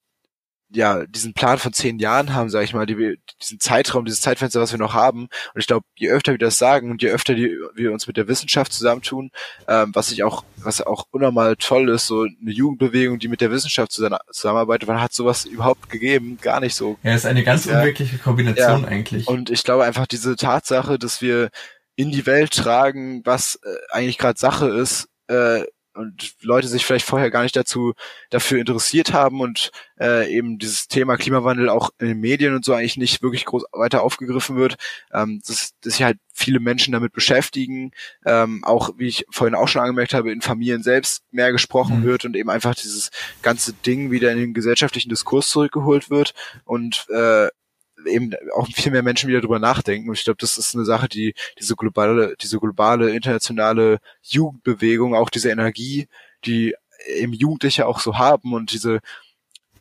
ja diesen Plan von zehn Jahren haben, sage ich mal, die diesen Zeitraum, dieses Zeitfenster, was wir noch haben. Und ich glaube, je öfter wir das sagen und je öfter die, wir uns mit der Wissenschaft zusammentun, ähm, was ich auch, was auch unnormal toll ist, so eine Jugendbewegung, die mit der Wissenschaft zusammenarbeitet, wann hat sowas überhaupt gegeben? Gar nicht so. Ja, ist eine ganz unwirkliche Kombination ja. eigentlich. Und ich glaube einfach diese Tatsache, dass wir in die Welt tragen, was äh, eigentlich gerade Sache ist, äh, und Leute sich vielleicht vorher gar nicht dazu dafür interessiert haben und äh, eben dieses Thema Klimawandel auch in den Medien und so eigentlich nicht wirklich groß weiter aufgegriffen wird, ähm, dass, dass sich halt viele Menschen damit beschäftigen, ähm, auch wie ich vorhin auch schon angemerkt habe, in Familien selbst mehr gesprochen mhm. wird und eben einfach dieses ganze Ding wieder in den gesellschaftlichen Diskurs zurückgeholt wird und äh, eben auch viel mehr Menschen wieder drüber nachdenken. Und ich glaube, das ist eine Sache, die diese globale, diese globale internationale Jugendbewegung, auch diese Energie, die eben Jugendliche auch so haben und diese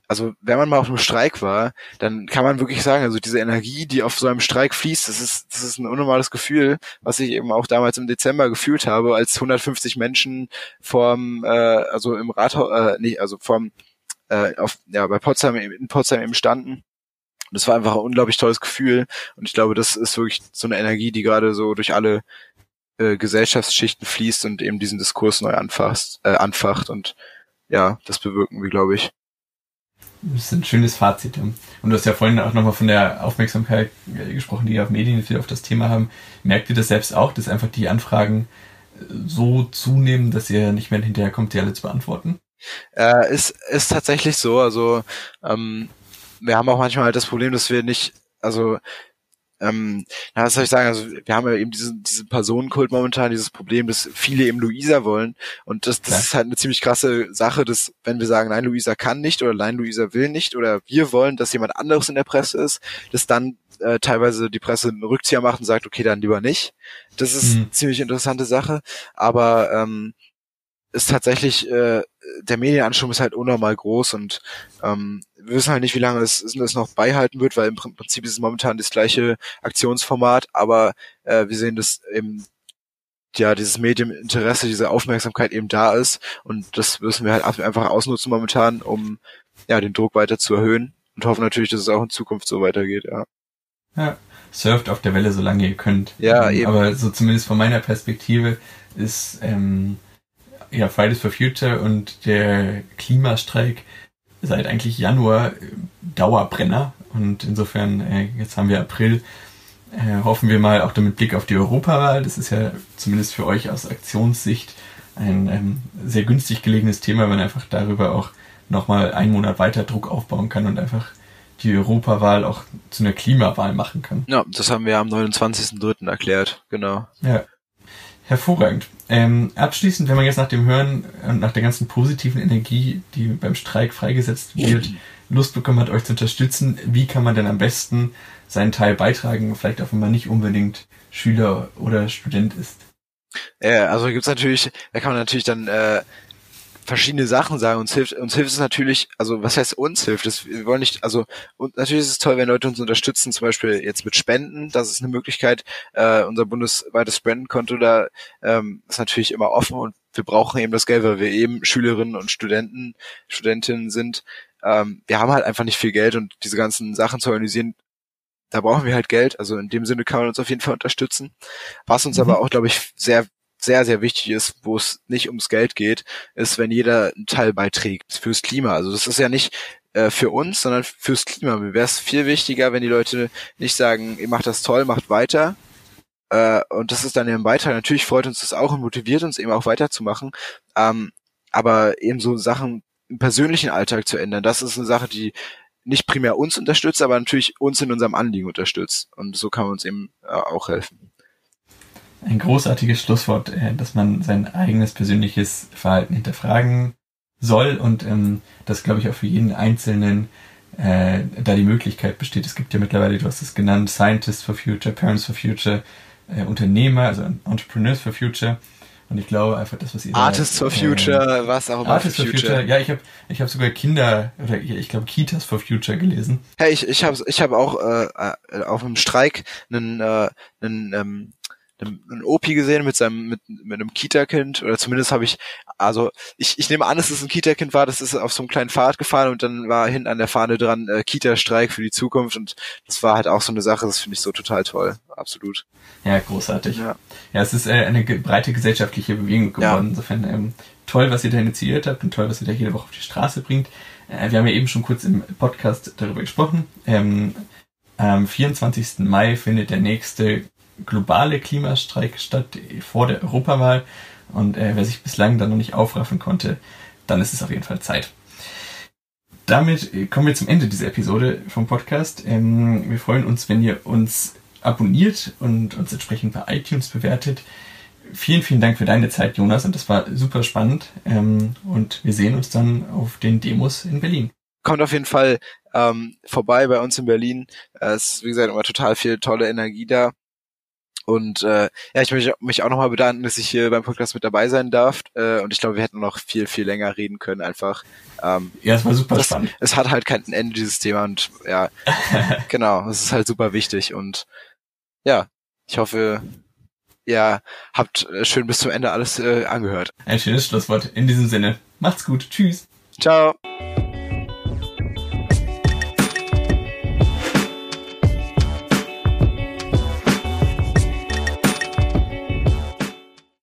also wenn man mal auf einem Streik war, dann kann man wirklich sagen, also diese Energie, die auf so einem Streik fließt, das ist, das ist ein unnormales Gefühl, was ich eben auch damals im Dezember gefühlt habe, als 150 Menschen vorm, äh, also im Rathaus, äh, nicht, also vorm, äh, auf, ja, bei Potsdam, in Potsdam eben standen und das war einfach ein unglaublich tolles Gefühl. Und ich glaube, das ist wirklich so eine Energie, die gerade so durch alle äh, Gesellschaftsschichten fließt und eben diesen Diskurs neu anfasst, äh, anfacht. Und ja, das bewirken wir, glaube ich. Das ist ein schönes Fazit. Und du hast ja vorhin auch nochmal von der Aufmerksamkeit äh, gesprochen, die auf Medien viel auf das Thema haben. Merkt ihr das selbst auch, dass einfach die Anfragen äh, so zunehmen, dass ihr nicht mehr hinterherkommt, die alle zu beantworten? Äh, ist, ist tatsächlich so. Also ähm, wir haben auch manchmal halt das Problem, dass wir nicht, also ähm, ja, was soll ich sagen, also wir haben ja eben diesen, diesen Personenkult momentan, dieses Problem, dass viele eben Luisa wollen und das, das ja. ist halt eine ziemlich krasse Sache, dass wenn wir sagen, nein, Luisa kann nicht oder nein, Luisa will nicht oder wir wollen, dass jemand anderes in der Presse ist, dass dann äh, teilweise die Presse einen Rückzieher macht und sagt, okay, dann lieber nicht. Das ist mhm. eine ziemlich interessante Sache, aber ähm, ist tatsächlich, äh, der Medienanschub ist halt unnormal groß und ähm, wir wissen halt nicht, wie lange es, es noch beihalten wird, weil im Prinzip ist es momentan das gleiche Aktionsformat, aber äh, wir sehen, dass eben ja dieses Medieninteresse, diese Aufmerksamkeit eben da ist und das müssen wir halt einfach ausnutzen momentan, um ja den Druck weiter zu erhöhen und hoffen natürlich, dass es auch in Zukunft so weitergeht, ja. Ja, surft auf der Welle, solange ihr könnt. Ja, ähm, eben. Aber so zumindest von meiner Perspektive ist ähm, ja, Fridays for Future und der Klimastreik seit eigentlich Januar äh, Dauerbrenner. Und insofern, äh, jetzt haben wir April, äh, hoffen wir mal auch damit Blick auf die Europawahl. Das ist ja zumindest für euch aus Aktionssicht ein ähm, sehr günstig gelegenes Thema, wenn einfach darüber auch nochmal einen Monat weiter Druck aufbauen kann und einfach die Europawahl auch zu einer Klimawahl machen kann. Ja, das haben wir am 29.03. erklärt, genau. Ja. Hervorragend. Ähm, abschließend, wenn man jetzt nach dem Hören und nach der ganzen positiven Energie, die beim Streik freigesetzt wird, Lust bekommen hat, euch zu unterstützen, wie kann man denn am besten seinen Teil beitragen, vielleicht auch wenn man nicht unbedingt Schüler oder Student ist? Ja, also gibt's natürlich, da kann man natürlich dann äh, verschiedene Sachen sagen. Uns hilft, uns hilft es natürlich, also was heißt uns hilft? Das, wir wollen nicht, also und natürlich ist es toll, wenn Leute uns unterstützen, zum Beispiel jetzt mit Spenden. Das ist eine Möglichkeit. Äh, unser bundesweites Spendenkonto da ähm, ist natürlich immer offen und wir brauchen eben das Geld, weil wir eben Schülerinnen und Studenten, Studentinnen sind. Ähm, wir haben halt einfach nicht viel Geld und diese ganzen Sachen zu organisieren, da brauchen wir halt Geld. Also in dem Sinne kann man uns auf jeden Fall unterstützen. Was uns mhm. aber auch, glaube ich, sehr sehr, sehr wichtig ist, wo es nicht ums Geld geht, ist, wenn jeder einen Teil beiträgt fürs Klima. Also das ist ja nicht äh, für uns, sondern fürs Klima. Mir wäre es viel wichtiger, wenn die Leute nicht sagen, ihr macht das toll, macht weiter. Äh, und das ist dann ihr Beitrag. Natürlich freut uns das auch und motiviert uns eben auch weiterzumachen. Ähm, aber eben so Sachen im persönlichen Alltag zu ändern, das ist eine Sache, die nicht primär uns unterstützt, aber natürlich uns in unserem Anliegen unterstützt. Und so kann man uns eben äh, auch helfen ein großartiges Schlusswort, äh, dass man sein eigenes persönliches Verhalten hinterfragen soll und ähm, das, glaube ich, auch für jeden Einzelnen äh, da die Möglichkeit besteht. Es gibt ja mittlerweile, du hast es genannt, Scientists for Future, Parents for Future, äh, Unternehmer, also Entrepreneurs for Future. Und ich glaube einfach, das, was ihr Artists da, for Future, äh, was auch immer. Artists for Future. future. Ja, ich habe ich hab sogar Kinder, oder ich glaube Kitas for Future gelesen. Hey, ich, ich habe ich hab auch äh, äh auf einem Streik einen, äh, einen ähm, einen Opi gesehen mit seinem mit, mit einem Kita-Kind oder zumindest habe ich also ich, ich nehme an, dass es ein Kita-Kind war, das ist auf so einem kleinen Fahrrad gefahren und dann war hinten an der Fahne dran äh, Kita-Streik für die Zukunft und das war halt auch so eine Sache, das finde ich so total toll, absolut. Ja, großartig. Ja, ja es ist äh, eine breite gesellschaftliche Bewegung geworden, ja. insofern ähm, toll, was ihr da initiiert habt und toll, was ihr da jede Woche auf die Straße bringt. Äh, wir haben ja eben schon kurz im Podcast darüber gesprochen. Ähm, am 24. Mai findet der nächste globale Klimastreik statt vor der Europawahl. Und äh, wer sich bislang dann noch nicht aufraffen konnte, dann ist es auf jeden Fall Zeit. Damit äh, kommen wir zum Ende dieser Episode vom Podcast. Ähm, wir freuen uns, wenn ihr uns abonniert und uns entsprechend bei iTunes bewertet. Vielen, vielen Dank für deine Zeit, Jonas, und das war super spannend. Ähm, und wir sehen uns dann auf den Demos in Berlin. Kommt auf jeden Fall ähm, vorbei bei uns in Berlin. Es ist, wie gesagt, immer total viel tolle Energie da. Und äh, ja, ich möchte mich auch nochmal bedanken, dass ich hier beim Podcast mit dabei sein darf. Äh, und ich glaube, wir hätten noch viel, viel länger reden können einfach. Ähm, ja, es war super das, spannend. Es hat halt kein Ende, dieses Thema. Und ja, genau, es ist halt super wichtig. Und ja, ich hoffe, ihr habt äh, schön bis zum Ende alles äh, angehört. Ein schönes Schlusswort. In diesem Sinne, macht's gut. Tschüss. Ciao.